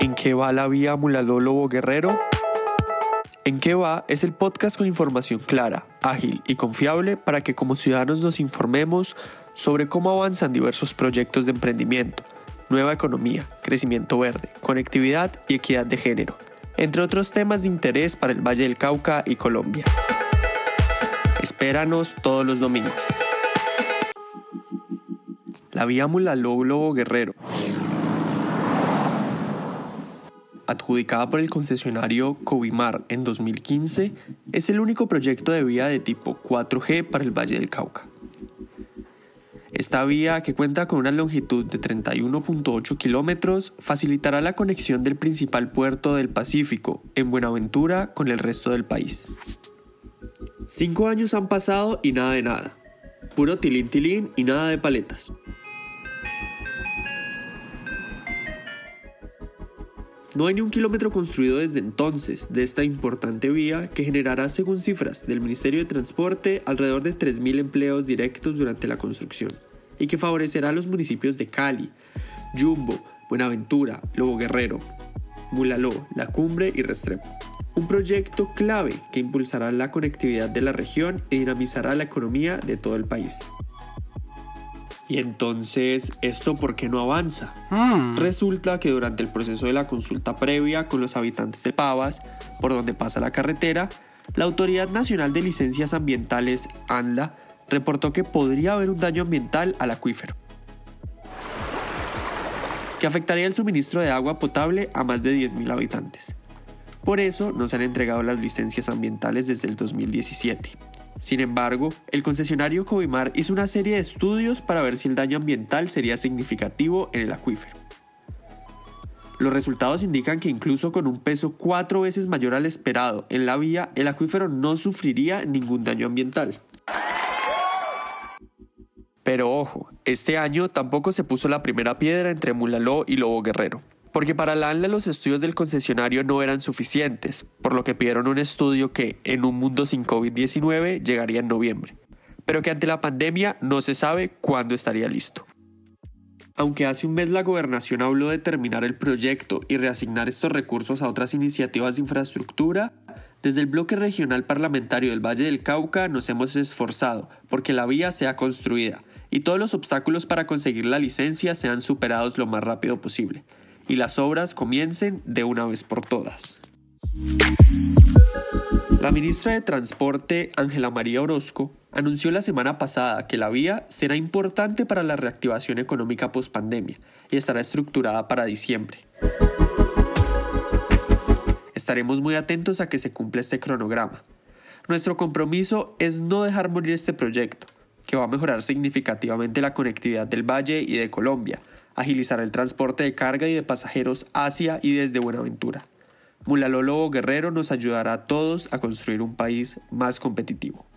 ¿En qué va la vía Mulaló Guerrero? En qué va es el podcast con información clara, ágil y confiable para que como ciudadanos nos informemos sobre cómo avanzan diversos proyectos de emprendimiento, nueva economía, crecimiento verde, conectividad y equidad de género, entre otros temas de interés para el Valle del Cauca y Colombia. Espéranos todos los domingos. La vía Mulaló Globo Guerrero adjudicada por el concesionario Covimar en 2015, es el único proyecto de vía de tipo 4G para el Valle del Cauca. Esta vía, que cuenta con una longitud de 31.8 kilómetros, facilitará la conexión del principal puerto del Pacífico, en Buenaventura, con el resto del país. Cinco años han pasado y nada de nada. Puro tilín tilín y nada de paletas. No hay ni un kilómetro construido desde entonces de esta importante vía que generará, según cifras del Ministerio de Transporte, alrededor de 3.000 empleos directos durante la construcción y que favorecerá a los municipios de Cali, Jumbo, Buenaventura, Lobo Guerrero, Mulaló, La Cumbre y Restrepo. Un proyecto clave que impulsará la conectividad de la región y dinamizará la economía de todo el país. Y entonces, ¿esto por qué no avanza? Hmm. Resulta que durante el proceso de la consulta previa con los habitantes de Pavas, por donde pasa la carretera, la Autoridad Nacional de Licencias Ambientales, ANLA, reportó que podría haber un daño ambiental al acuífero, que afectaría el suministro de agua potable a más de 10.000 habitantes. Por eso no se han entregado las licencias ambientales desde el 2017. Sin embargo, el concesionario Covimar hizo una serie de estudios para ver si el daño ambiental sería significativo en el acuífero. Los resultados indican que incluso con un peso cuatro veces mayor al esperado en la vía, el acuífero no sufriría ningún daño ambiental. Pero ojo, este año tampoco se puso la primera piedra entre Mulaló y Lobo Guerrero porque para la ANLA los estudios del concesionario no eran suficientes, por lo que pidieron un estudio que, en un mundo sin COVID-19, llegaría en noviembre, pero que ante la pandemia no se sabe cuándo estaría listo. Aunque hace un mes la gobernación habló de terminar el proyecto y reasignar estos recursos a otras iniciativas de infraestructura, desde el bloque regional parlamentario del Valle del Cauca nos hemos esforzado porque la vía sea construida y todos los obstáculos para conseguir la licencia sean superados lo más rápido posible y las obras comiencen de una vez por todas. La ministra de Transporte, Ángela María Orozco, anunció la semana pasada que la vía será importante para la reactivación económica post-pandemia y estará estructurada para diciembre. Estaremos muy atentos a que se cumpla este cronograma. Nuestro compromiso es no dejar morir este proyecto, que va a mejorar significativamente la conectividad del Valle y de Colombia, agilizar el transporte de carga y de pasajeros hacia y desde Buenaventura. Mulalólogo Guerrero nos ayudará a todos a construir un país más competitivo.